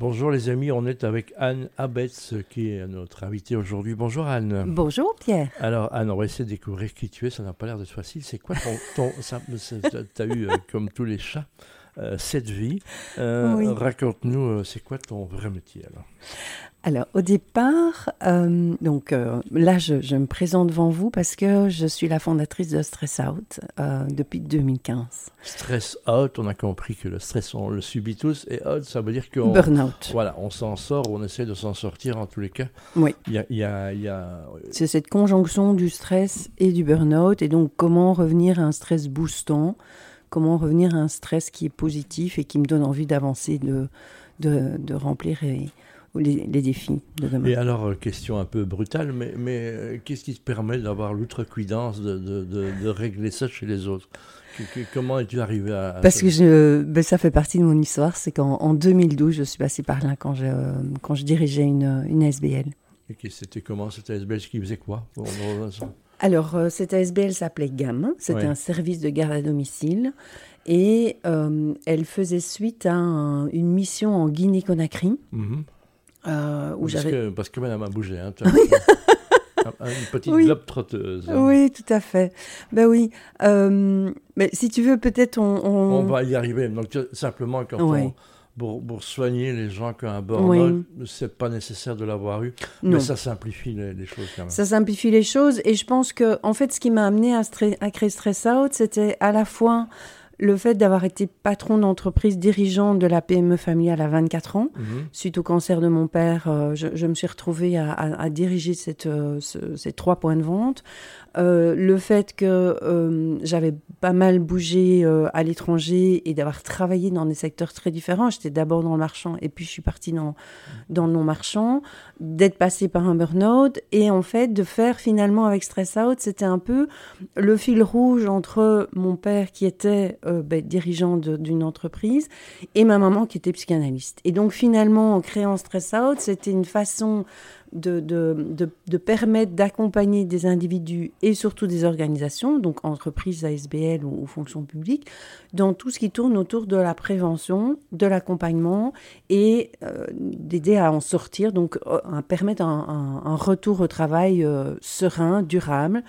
Bonjour les amis, on est avec Anne Abetz qui est notre invitée aujourd'hui. Bonjour Anne. Bonjour Pierre. Alors Anne, on va essayer de découvrir qui tu es, ça n'a pas l'air de facile. C'est quoi ton... ton tu as eu, euh, comme tous les chats, cette vie. Euh, raconte-nous, c'est quoi ton vrai métier alors? Alors, au départ, euh, donc euh, là, je, me présente devant vous parce que je suis la fondatrice de Stress Out euh, depuis 2015. Stress Out, on a compris que le stress, on le subit tous, et Out, ça veut dire qu'on. Burnout. Voilà, on s'en sort, on essaie de s'en sortir en tous les cas. Oui. Il y a. Y a, y a... C'est cette conjonction du stress et du burnout, et donc comment revenir à un stress boostant, comment revenir à un stress qui est positif et qui me donne envie d'avancer, de, de, de remplir et les, défis de demain. Et alors, euh, question un peu brutale, mais, mais euh, qu'est-ce qui te permet d'avoir l'outrecuidance de, de, de, régler ça chez les autres? Comment es-tu arrivé à, Parce que je, ben, ça fait partie de mon histoire, c'est qu'en 2012, je suis passée par là quand je, quand je dirigeais une, une ASBL. Et c'était comment cette ASBL Qui faisait quoi? Alors, euh, cette ASBL s'appelait GAM, c'était un service de garde à domicile, et elle faisait suite à une mission en Guinée-Conakry. Mhm. Euh, où parce, que, parce que madame a bougé. Hein, une petite oui. globe trotteuse. Oui, tout à fait. Ben oui. Euh, mais si tu veux, peut-être on, on, va y arriver. Donc, simplement, quand on, pour, soigner les gens qui ont un burn-out, c'est pas nécessaire de l'avoir eu. Mais ça simplifie les, choses quand même. Ça simplifie les choses. Et je pense que, en fait, ce qui m'a amené à, à créer Stress Out, c'était à la fois le fait d'avoir été patron d'entreprise dirigeante de la PME familiale à 24 ans, mhm. suite au cancer de mon père, euh, je, me suis retrouvée à, diriger cette, euh, ces trois points de vente. Euh, le fait que j'avais pas mal bougé à l'étranger et d'avoir travaillé dans des secteurs très différents. J'étais d'abord dans le marchand et puis je suis partie dans, dans le non-marchand, d'être passée par un burn-out et en fait de faire finalement avec Stress Out, c'était un peu le fil rouge entre mon père qui était euh, ben, dirigeant d'une entreprise, et ma maman qui était psychanalyste. Et donc finalement, en créant Stress Out, c'était une façon de, de, de, permettre d'accompagner des individus et surtout des organisations, donc entreprises, ASBL ou, ou fonctions publiques, dans tout ce qui tourne autour de la prévention, de l'accompagnement et euh, d'aider à en sortir, donc euh, à permettre un, un, retour au travail serein, durable,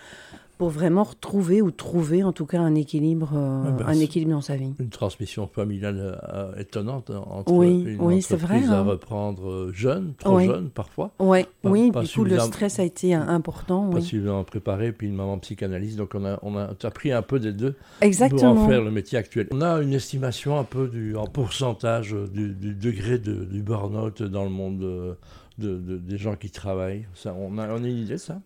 pour vraiment retrouver ou trouver en tout cas un équilibre, euh, ben, un équilibre dans sa vie. Une transmission familiale euh, étonnante hein, entre oui, une oui, c'est vrai, à hein. reprendre euh, jeune, trop jeune parfois. Ouais, oui, du coup le stress a été important. Pas suffisamment préparé, puis une maman psychanalyste, donc on a, on a appris un peu des deux Exactement. pour en faire le métier actuel. On a une estimation un peu du, en pourcentage du, degré de, du burn-out dans le monde de, de, des gens qui travaillent. Ça, on, a, on a une idée de ça?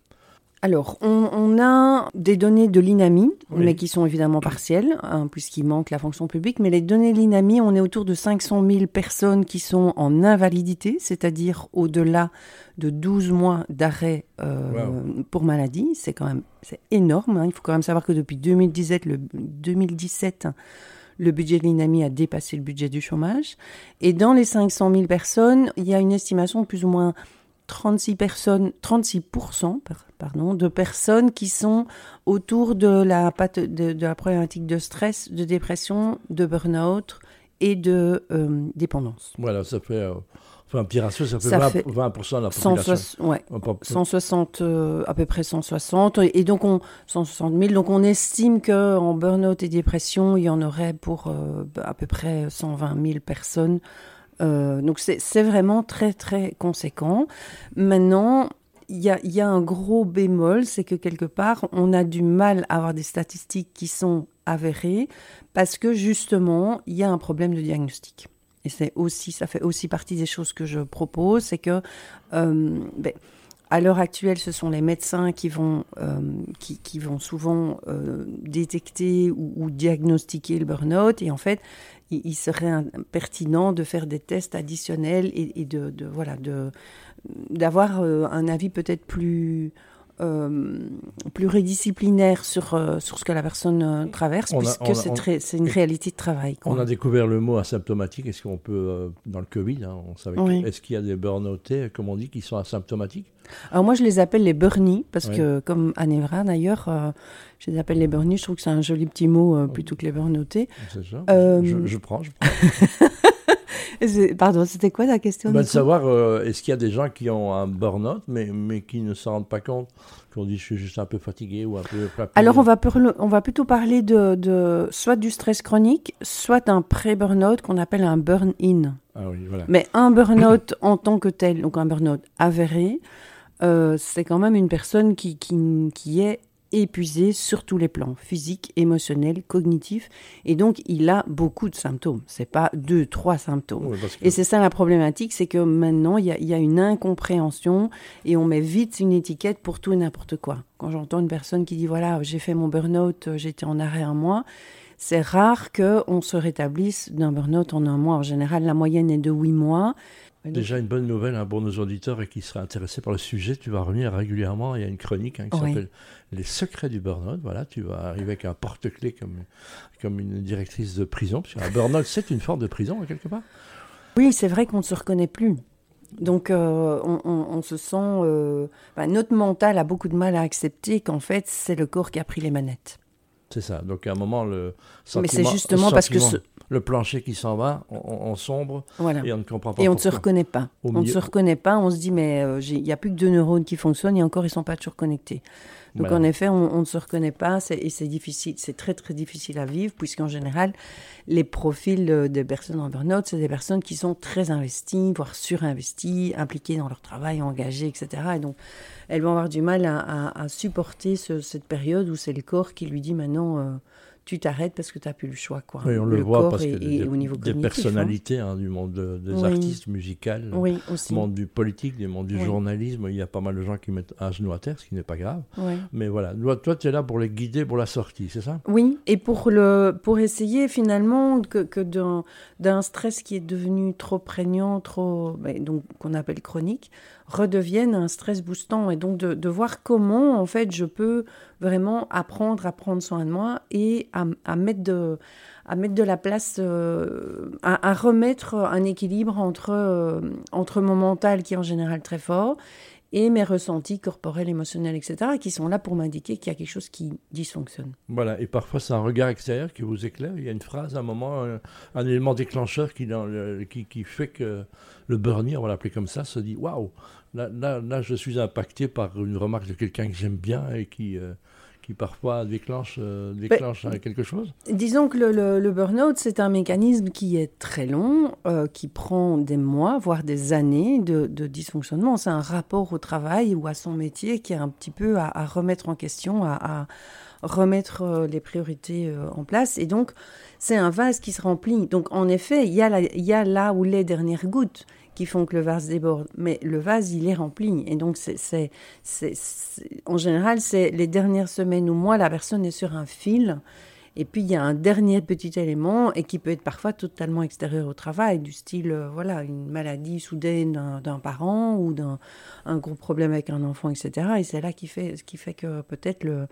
Alors, on, a des données de l'INAMI, mais qui sont évidemment partielles, hein, puisqu'il manque la fonction publique. Mais les données de l'INAMI, on est autour de 500 000 personnes qui sont en invalidité, c'est-à-dire au-delà de 12 mois d'arrêt euh, pour maladie. C'est quand même c'est énorme. Hein. Il faut quand même savoir que depuis 2017, le, 2017 le budget de l'INAMI a dépassé le budget du chômage. Et dans les 500 000 personnes, il y a une estimation plus ou moins 36 personnes, 36% pardon, de personnes qui sont autour de la, de, la problématique de stress, de dépression, de burn-out et de euh, dépendance. Voilà, ça fait, euh, enfin, pire ça fait, 20, de la population. ouais, 160, euh, à peu près 160, et donc on, 160 000. Donc on estime qu'en burn-out et dépression, il y en aurait pour à peu près 120 000 personnes euh, donc c'est vraiment très très conséquent. Maintenant, il y a, un gros bémol, c'est que quelque part, on a du mal à avoir des statistiques qui sont avérées parce que justement, il y a un problème de diagnostic. Et c'est aussi, ça fait aussi partie des choses que je propose, c'est que euh, ben, à l'heure actuelle, ce sont les médecins qui vont, euh, qui, vont souvent détecter ou, ou, diagnostiquer le burn-out. Et en fait, il, serait pertinent de faire des tests additionnels et, de, voilà de d'avoir euh, un avis peut-être plus euh, pluridisciplinaire sur, euh, sur ce que la personne euh, traverse, puisque c'est une réalité de travail. On a découvert le mot asymptomatique. Est-ce qu'on peut, dans le Covid, hein, on savait est-ce qu'il y a des burn-outés, comme on dit, qui sont asymptomatiques? Alors moi, je les appelle les burnies, parce que comme Anevra d'ailleurs, je les appelle les burnies. Je trouve que c'est un joli petit mot plutôt que les burn-outés. C'est ça. Je, je, prends, je prends. Pardon, c'était quoi ta question bah, De savoir, euh, est-ce qu'il y a des gens qui ont un burn-out, mais, mais qui ne s'en rendent pas compte qu'on dit je suis juste un peu fatigué ou un peu... Alors, on va, on va plutôt parler de, de soit du stress chronique, soit d'un pré-burn-out qu'on appelle un burn-in. Ah oui, voilà. Mais un burn-out en tant que tel, donc un burn-out avéré, euh, c'est quand même une personne qui, qui, qui est épuisé sur tous les plans, physique, émotionnel, cognitif. Et donc, il a beaucoup de symptômes. C'est pas deux, trois symptômes. Et c'est ça la problématique, c'est que maintenant, il y, a, une incompréhension et on met vite une étiquette pour tout et n'importe quoi. Quand j'entends une personne qui dit, voilà, j'ai fait mon burn-out, j'étais en arrêt un mois, c'est rare qu'on se rétablisse d'un burn-out en un mois. En général, la moyenne est de huit mois. Déjà une bonne nouvelle hein, pour nos auditeurs et qui seraient intéressés par le sujet, tu vas revenir régulièrement. Il y a une chronique hein, qui s'appelle Les secrets du burn-out. Voilà, tu vas arriver avec un porte-clés comme, comme une directrice de prison. Parce qu'un burn-out, c'est une forme de prison, quelque part. Oui, c'est vrai qu'on ne se reconnaît plus. Donc, euh, on, se sent. Euh, bah, notre mental a beaucoup de mal à accepter qu'en fait, c'est le corps qui a pris les manettes. C'est ça. Donc, à un moment, le sentiment. Mais c'est justement parce que le plancher qui s'en va en, sombre et on ne comprend pas. Et on ne se reconnaît pas. on ne se reconnaît pas, on se dit mais euh, il n'y a plus que deux neurones qui fonctionnent et encore ils ne sont pas toujours connectés. Donc en effet, on, ne se reconnaît pas et c'est difficile, c'est très très difficile à vivre puisqu'en général, les profils des personnes en burn-out, c'est des personnes qui sont très investies, voire surinvesties, impliquées dans leur travail, engagées, etc. Et donc elles vont avoir du mal à, supporter cette période où c'est le corps qui lui dit maintenant... Euh, tu t'arrêtes parce que tu n'as plus le choix. Quoi. Oui, on le, voit parce que des, au niveau des hein. personnalités hein, du monde des artistes musicaux, du monde du politique, du monde du journalisme, il y a pas mal de gens qui mettent un genou à terre, ce qui n'est pas grave. Mais voilà, toi, tu es là pour les guider pour la sortie, c'est ça? Oui, et pour, le, pour essayer finalement que, que d'un stress qui est devenu trop prégnant, trop, ben, donc qu'on appelle chronique, redevienne un stress boostant et donc de, voir comment en fait je peux vraiment apprendre à prendre soin de moi et à, mettre de à mettre de la place, euh, à, remettre un équilibre entre, euh, entre mon mental qui est en général très fort et mes ressentis corporels, émotionnels, etc., qui sont là pour m'indiquer qu'il y a quelque chose qui dysfonctionne. Voilà, et parfois c'est un regard extérieur qui vous éclaire. Il y a une phrase, un moment, un, élément déclencheur qui, qui, fait que le burn on va l'appeler comme ça, se dit waouh, là, là, là, je suis impacté par une remarque de quelqu'un que j'aime bien et qui, euh, qui parfois déclenche, euh, déclenche quelque chose Disons que le, le, burn-out, c'est un mécanisme qui est très long, euh, qui prend des mois, voire des années de, dysfonctionnement. C'est un rapport au travail ou à son métier qui est un petit peu à, remettre en question, à, remettre euh, les priorités en place. Et donc, c'est un vase qui se remplit. Donc, en effet, il y, il y a là où les dernières gouttes qui font que le vase déborde. Mais le vase, il est rempli. Et donc, c'est, en général, c'est les dernières semaines ou mois, la personne est sur un fil. Et puis, il y a un dernier petit élément, et qui peut être parfois totalement extérieur au travail, du style, euh, voilà, une maladie soudaine d'un, parent ou d'un un gros problème avec un enfant, etc. Et c'est là qui fait, qui fait que peut-être le,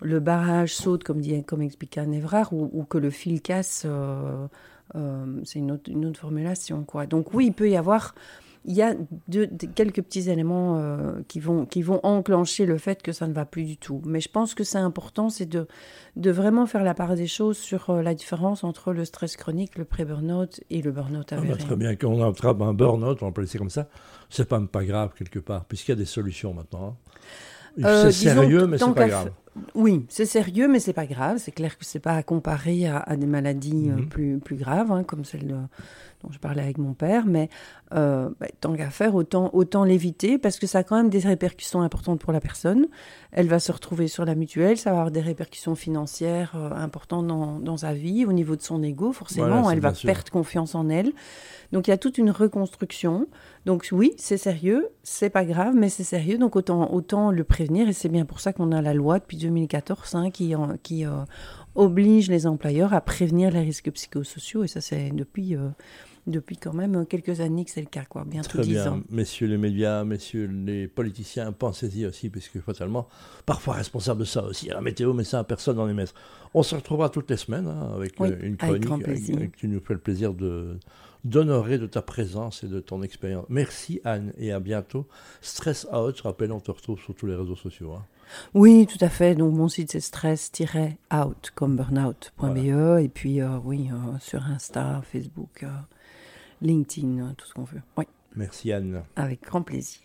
le barrage saute, comme, dit, comme expliquait Anne Evrard, ou, que le fil casse. Euh, euh, c'est une autre, une autre formulation. Quoi. Donc oui, il peut y avoir il y a de, quelques petits éléments euh, qui, vont, qui vont enclencher le fait que ça ne va plus du tout. Mais je pense que c'est important, c'est de, de vraiment faire la part des choses sur euh, la différence entre le stress chronique, le pré-burnout et le burnout avéré. Ah bah, très bien, quand on attrape un burnout, on peut le laisser comme ça, c'est pas, pas grave quelque part, puisqu'il y a des solutions maintenant. Hein. c'est sérieux, mais c'est pas grave. Oui, c'est sérieux, mais c'est pas grave. C'est clair que c'est pas à comparer à, des maladies euh, mhm. plus, plus graves, hein, comme celle dont je parlais avec mon père. Mais euh, bah, tant qu'à faire, autant, autant l'éviter, parce que ça a quand même des répercussions importantes pour la personne. Elle va se retrouver sur la mutuelle, ça va avoir des répercussions financières euh, importantes dans, dans, sa vie, au niveau de son ego, forcément. elle va perdre confiance en elle. Donc il y a toute une reconstruction. Donc oui, c'est sérieux, c'est pas grave, mais c'est sérieux. Donc autant, autant le prévenir. Et c'est bien pour ça qu'on a la loi depuis 2014 hein, qui, qui euh, oblige les employeurs à prévenir les risques psychosociaux. Et ça, c'est depuis, euh, depuis quand même quelques années que c'est le cas, quoi. bientôt Très bien. Messieurs les médias, messieurs les politiciens, pensez-y aussi, puisque fatalement, parfois responsable de ça aussi, à la météo, mais ça, personne n'en est maître. On se retrouvera toutes les semaines hein, avec euh, une chronique avec, qui nous fait le plaisir de d'honorer de ta présence et de ton expérience. Merci Anne et à bientôt. Stress Out, je rappelle, on te retrouve sur tous les réseaux sociaux. Hein. Oui, tout à fait. Donc mon site c'est stress-out comme burnout.be et puis euh, oui, euh, sur Insta, Facebook. Euh, LinkedIn, tout ce qu'on veut. Oui. Merci Anne. Avec grand plaisir.